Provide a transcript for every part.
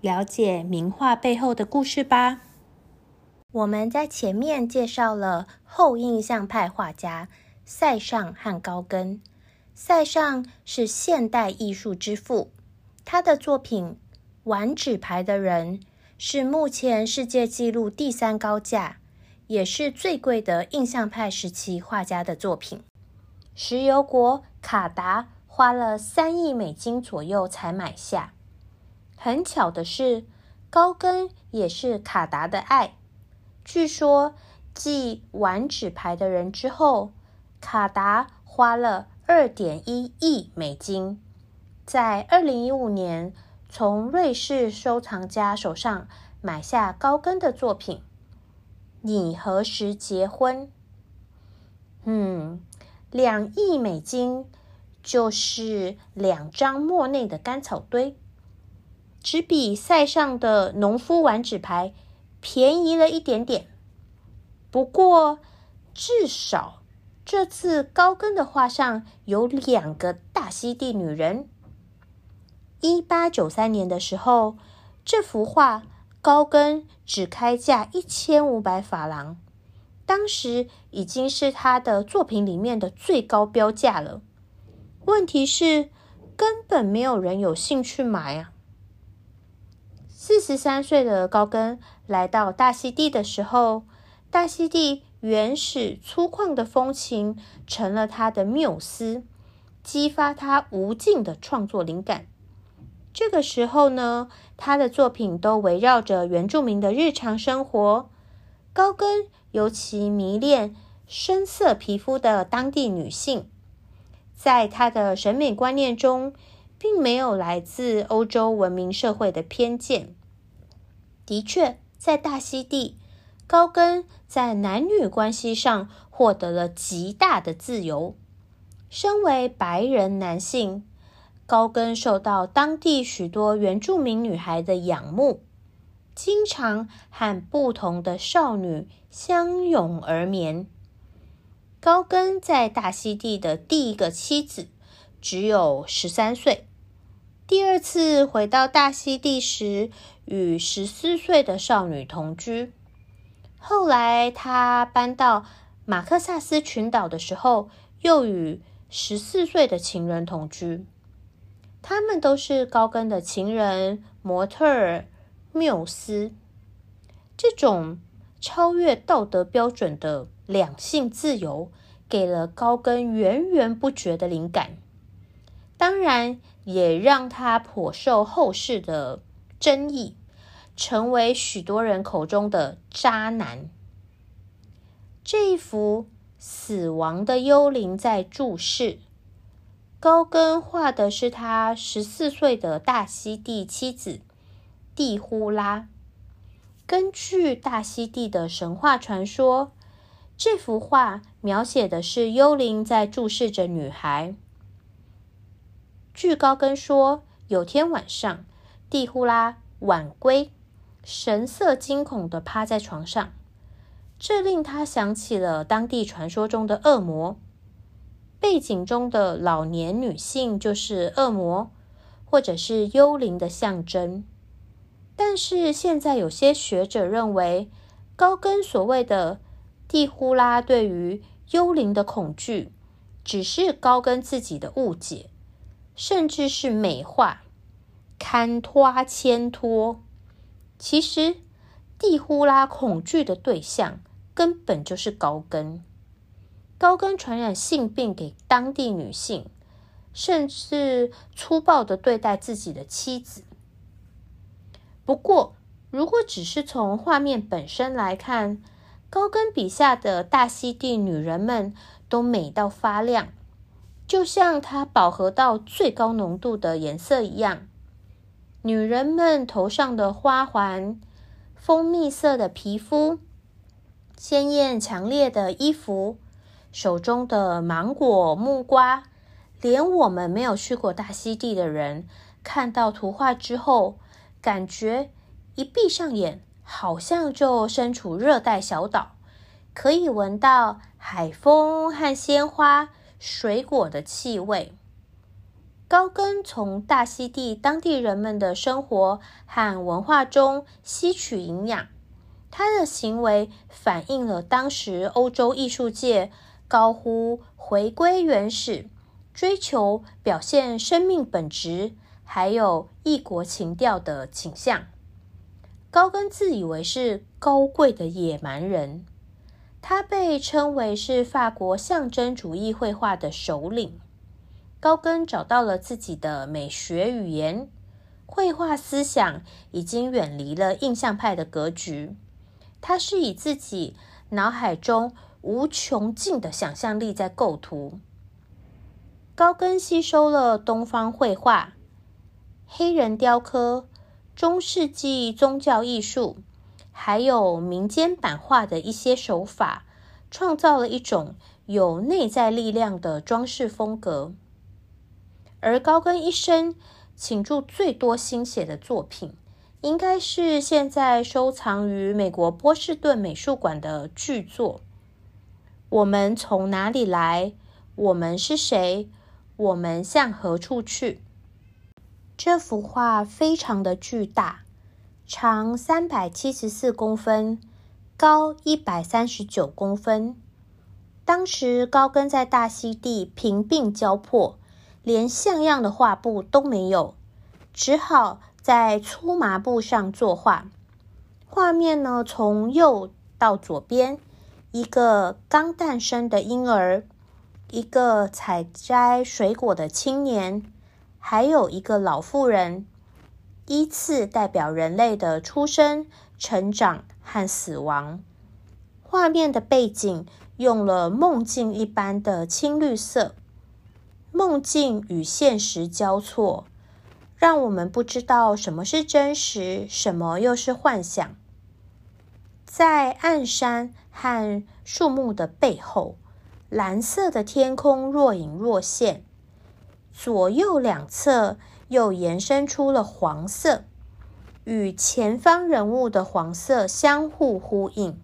了解名画背后的故事吧。我们在前面介绍了后印象派画家塞尚和高更。塞尚是现代艺术之父，他的作品《玩纸牌的人》是目前世界纪录第三高价，也是最贵的印象派时期画家的作品。石油国卡达花了三亿美金左右才买下。很巧的是，高更也是卡达的爱。据说，继玩纸牌的人之后，卡达花了二点一亿美金，在二零一五年从瑞士收藏家手上买下高更的作品。你何时结婚？嗯，两亿美金就是两张莫内的干草堆。只比塞上的农夫玩纸牌便宜了一点点，不过至少这次高更的画上有两个大溪地女人。一八九三年的时候，这幅画高更只开价一千五百法郎，当时已经是他的作品里面的最高标价了。问题是，根本没有人有兴趣买啊！四十三岁的高更来到大溪地的时候，大溪地原始粗犷的风情成了他的缪斯，激发他无尽的创作灵感。这个时候呢，他的作品都围绕着原住民的日常生活。高更尤其迷恋深色皮肤的当地女性，在他的审美观念中。并没有来自欧洲文明社会的偏见。的确，在大溪地，高更在男女关系上获得了极大的自由。身为白人男性，高更受到当地许多原住民女孩的仰慕，经常和不同的少女相拥而眠。高更在大溪地的第一个妻子只有十三岁。第二次回到大溪地时，与十四岁的少女同居。后来他搬到马克萨斯群岛的时候，又与十四岁的情人同居。他们都是高更的情人、模特儿、缪斯。这种超越道德标准的两性自由，给了高更源源不绝的灵感。当然。也让他颇受后世的争议，成为许多人口中的渣男。这一幅死亡的幽灵在注视，高更画的是他十四岁的大溪地妻子蒂呼拉。根据大溪地的神话传说，这幅画描写的是幽灵在注视着女孩。据高更说，有天晚上，蒂呼拉晚归，神色惊恐的趴在床上，这令他想起了当地传说中的恶魔。背景中的老年女性就是恶魔，或者是幽灵的象征。但是现在有些学者认为，高更所谓的蒂呼拉对于幽灵的恐惧，只是高更自己的误解。甚至是美化、堪托、牵托。其实，蒂呼拉恐惧的对象根本就是高跟。高跟传染性病给当地女性，甚至粗暴的对待自己的妻子。不过，如果只是从画面本身来看，高更笔下的大溪地女人们都美到发亮。就像它饱和到最高浓度的颜色一样，女人们头上的花环、蜂蜜色的皮肤、鲜艳强烈的衣服、手中的芒果、木瓜，连我们没有去过大溪地的人，看到图画之后，感觉一闭上眼，好像就身处热带小岛，可以闻到海风和鲜花、水果的气味。高更从大溪地当地人们的生活和文化中吸取营养，他的行为反映了当时欧洲艺术界高呼回归原始、追求表现生命本质，还有异国情调的倾向。高更自以为是高贵的野蛮人，他被称为是法国象征主义绘画的首领。高更找到了自己的美学语言，绘画思想已经远离了印象派的格局。他是以自己脑海中无穷尽的想象力在构图。高更吸收了东方绘画、黑人雕刻、中世纪宗教艺术，还有民间版画的一些手法，创造了一种有内在力量的装饰风格。而高更一生倾注最多心血的作品，应该是现在收藏于美国波士顿美术馆的巨作。我们从哪里来？我们是谁？我们向何处去？这幅画非常的巨大，长三百七十四公分，高一百三十九公分。当时高更在大溪地贫病交迫。连像样的画布都没有，只好在粗麻布上作画。画面呢，从右到左边，一个刚诞生的婴儿，一个采摘水果的青年，还有一个老妇人，依次代表人类的出生、成长和死亡。画面的背景用了梦境一般的青绿色。梦境与现实交错，让我们不知道什么是真实，什么又是幻想。在暗山和树木的背后，蓝色的天空若隐若现，左右两侧又延伸出了黄色，与前方人物的黄色相互呼应。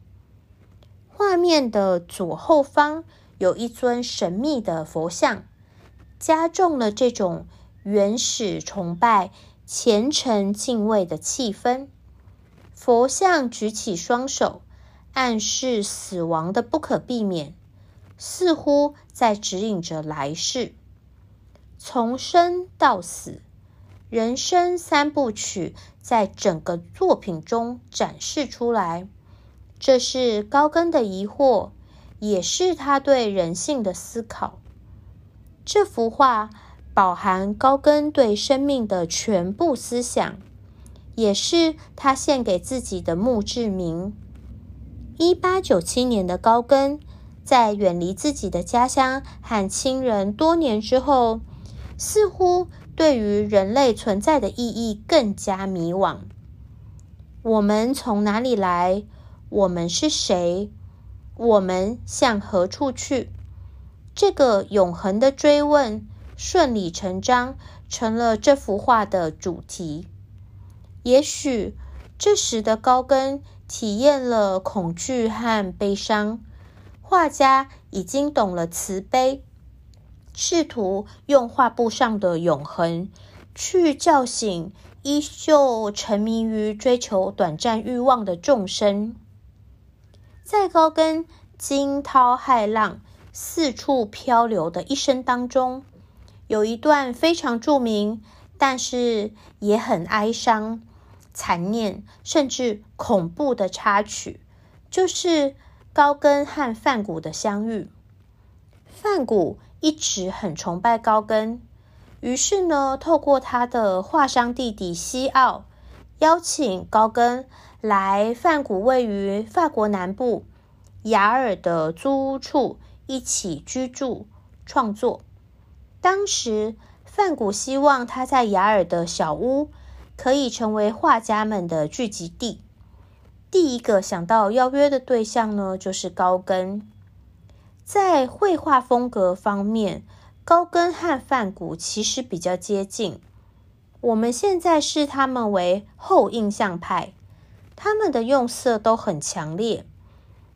画面的左后方有一尊神秘的佛像。加重了这种原始崇拜、虔诚敬畏的气氛。佛像举起双手，暗示死亡的不可避免，似乎在指引着来世。从生到死，人生三部曲在整个作品中展示出来。这是高更的疑惑，也是他对人性的思考。这幅画饱含高更对生命的全部思想，也是他献给自己的墓志铭。一八九七年的高更，在远离自己的家乡和亲人多年之后，似乎对于人类存在的意义更加迷惘。我们从哪里来？我们是谁？我们向何处去？这个永恒的追问，顺理成章成了这幅画的主题。也许这时的高更体验了恐惧和悲伤，画家已经懂了慈悲，试图用画布上的永恒去叫醒依旧沉迷于追求短暂欲望的众生。在高更惊涛骇浪。四处漂流的一生当中，有一段非常著名，但是也很哀伤、残念，甚至恐怖的插曲，就是高更和范谷的相遇。范谷一直很崇拜高更，于是呢，透过他的画商弟弟西奥，邀请高更来范谷位于法国南部雅尔的租屋处。一起居住创作。当时，范谷希望他在雅尔的小屋可以成为画家们的聚集地。第一个想到邀约的对象呢，就是高更。在绘画风格方面，高更和梵谷其实比较接近。我们现在视他们为后印象派，他们的用色都很强烈。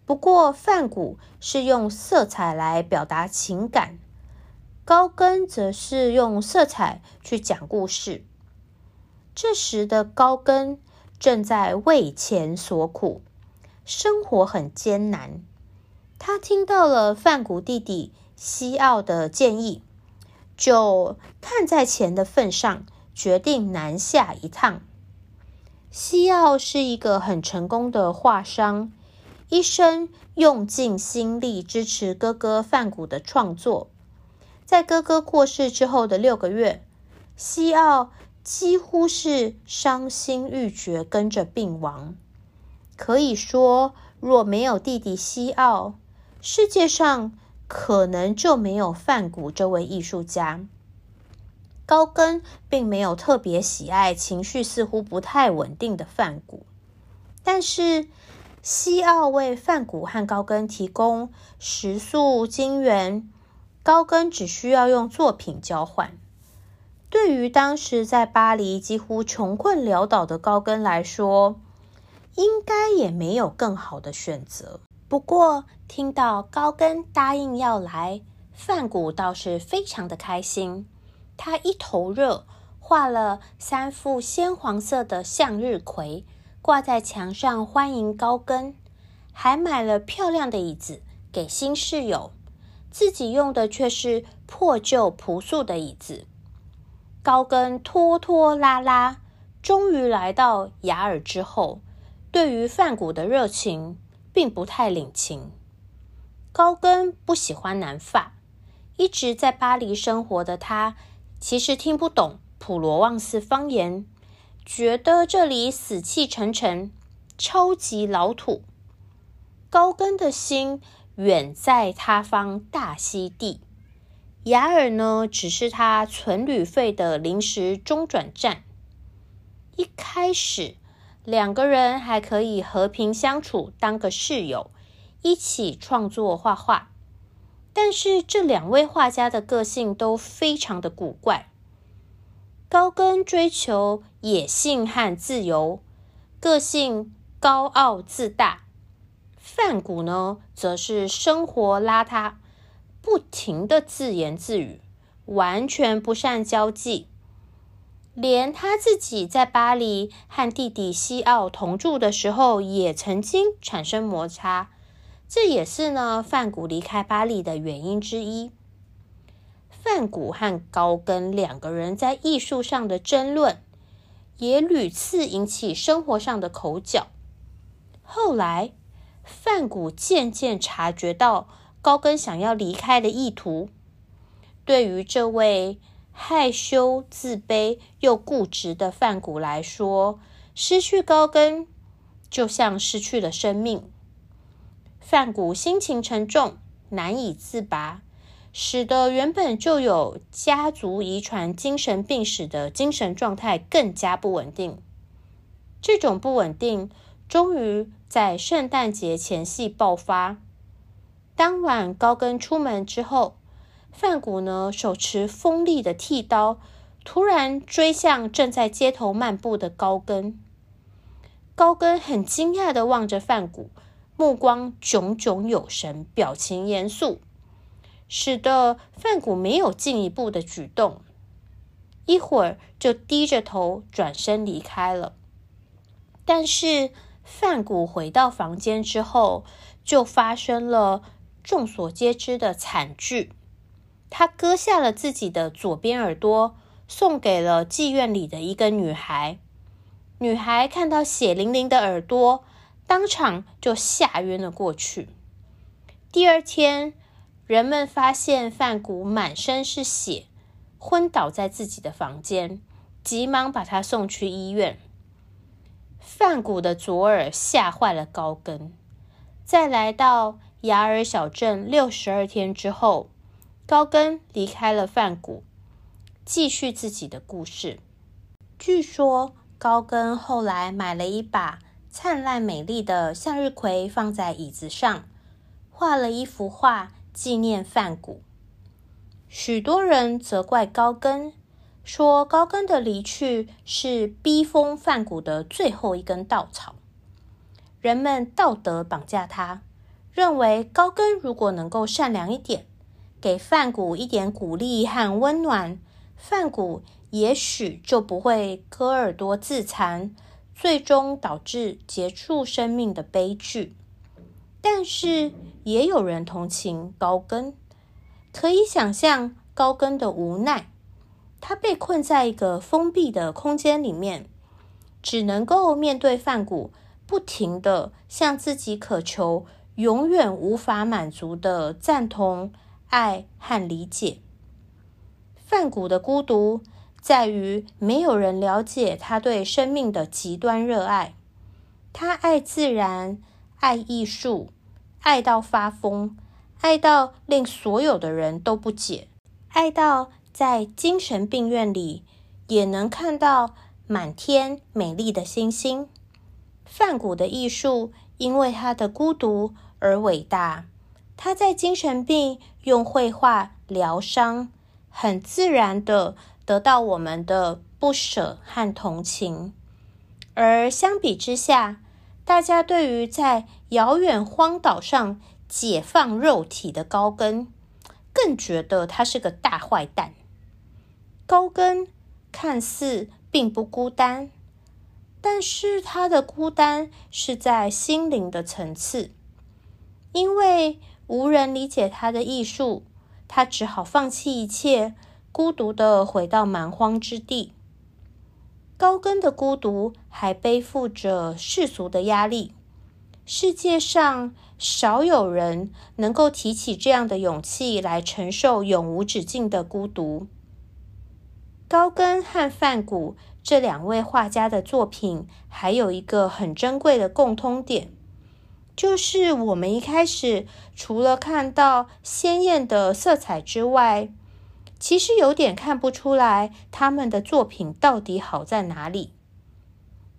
不过，梵谷是用色彩来表达情感，高更则是用色彩去讲故事。这时的高更正在为钱所苦，生活很艰难。他听到了范谷弟弟西奥的建议，就看在钱的份上，决定南下一趟。西奥是一个很成功的画商，一生用尽心力支持哥哥范谷的创作。在哥哥过世之后的六个月，西奥几乎是伤心欲绝，跟着病亡。可以说，若没有弟弟西奥，世界上可能就没有范谷这位艺术家。高更并没有特别喜爱情绪似乎不太稳定的范谷，但是西奥为范谷和高更提供食宿、金元，高更只需要用作品交换。对于当时在巴黎几乎穷困潦倒的高更来说，应该也没有更好的选择。不过，听到高更答应要来，范谷倒是非常的开心。他一头热，画了三幅鲜黄色的向日葵，挂在墙上欢迎高更，还买了漂亮的椅子给新室友，自己用的却是破旧朴素的椅子。高更拖拖拉拉，终于来到雅尔之后，对于范谷的热情。并不太领情。高更不喜欢南法，一直在巴黎生活的他，其实听不懂普罗旺斯方言，觉得这里死气沉沉，超级老土。高更的心远在他方大溪地，雅尔呢，只是他存旅费的临时中转站。一开始。两个人还可以和平相处，当个室友，一起创作画画。但是这两位画家的个性都非常的古怪。高更追求野性和自由，个性高傲自大；范谷呢，则是生活邋遢，不停的自言自语，完全不善交际。连他自己在巴黎和弟弟西奥同住的时候，也曾经产生摩擦。这也是呢，范谷离开巴黎的原因之一。范谷和高更两个人在艺术上的争论，也屡次引起生活上的口角。后来，范谷渐渐察觉到高更想要离开的意图。对于这位。害羞、自卑又固执的范谷来说，失去高更就像失去了生命。范谷心情沉重，难以自拔，使得原本就有家族遗传精神病史的精神状态更加不稳定。这种不稳定终于在圣诞节前夕爆发。当晚，高更出门之后。范谷呢，手持锋利的剃刀，突然追向正在街头漫步的高更。高更很惊讶的望着范谷，目光炯炯有神，表情严肃，使得范谷没有进一步的举动。一会儿就低着头转身离开了。但是范谷回到房间之后，就发生了众所皆知的惨剧。他割下了自己的左边耳朵，送给了妓院里的一个女孩。女孩看到血淋淋的耳朵，当场就吓晕了过去。第二天，人们发现范谷满身是血，昏倒在自己的房间，急忙把他送去医院。范谷的左耳吓坏了高跟。在来到雅尔小镇六十二天之后。高更离开了梵谷，继续自己的故事。据说高更后来买了一把灿烂美丽的向日葵，放在椅子上，画了一幅画纪念范谷。许多人责怪高更，说高更的离去是逼疯范谷的最后一根稻草。人们道德绑架他，认为高更如果能够善良一点，给范谷一点鼓励和温暖，范谷也许就不会割耳朵自残，最终导致结束生命的悲剧。但是也有人同情高更。可以想象高更的无奈，他被困在一个封闭的空间里面，只能够面对范谷，不停的向自己渴求永远无法满足的赞同、爱和理解。范谷的孤独在于没有人了解他对生命的极端热爱。他爱自然，爱艺术，爱到发疯。爱到令所有的人都不解，爱到在精神病院里也能看到满天美丽的星星。梵谷的艺术因为他的孤独而伟大。他在精神病用绘画疗伤，很自然的得到我们的不舍和同情。而相比之下，大家对于在遥远荒岛上。解放肉体的高更，更觉得他是个大坏蛋。高更看似并不孤单，但是他的孤单是在心灵的层次，因为无人理解他的艺术，他只好放弃一切，孤独的回到蛮荒之地。高更的孤独还背负着世俗的压力，世界上。少有人能够提起这样的勇气来承受永无止境的孤独。高更和范谷这两位画家的作品还有一个很珍贵的共通点，就是我们一开始除了看到鲜艳的色彩之外，其实有点看不出来他们的作品到底好在哪里。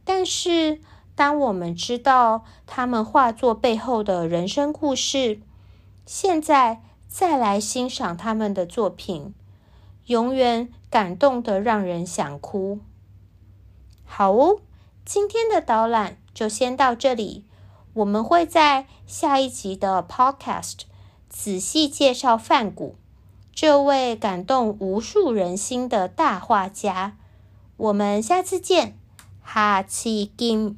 但是。当我们知道他们画作背后的人生故事，现在再来欣赏他们的作品，永远感动的让人想哭。好哦，今天的导览就先到这里，我们会在下一集的 Podcast 仔细介绍梵谷这位感动无数人心的大画家。我们下次见，哈奇金。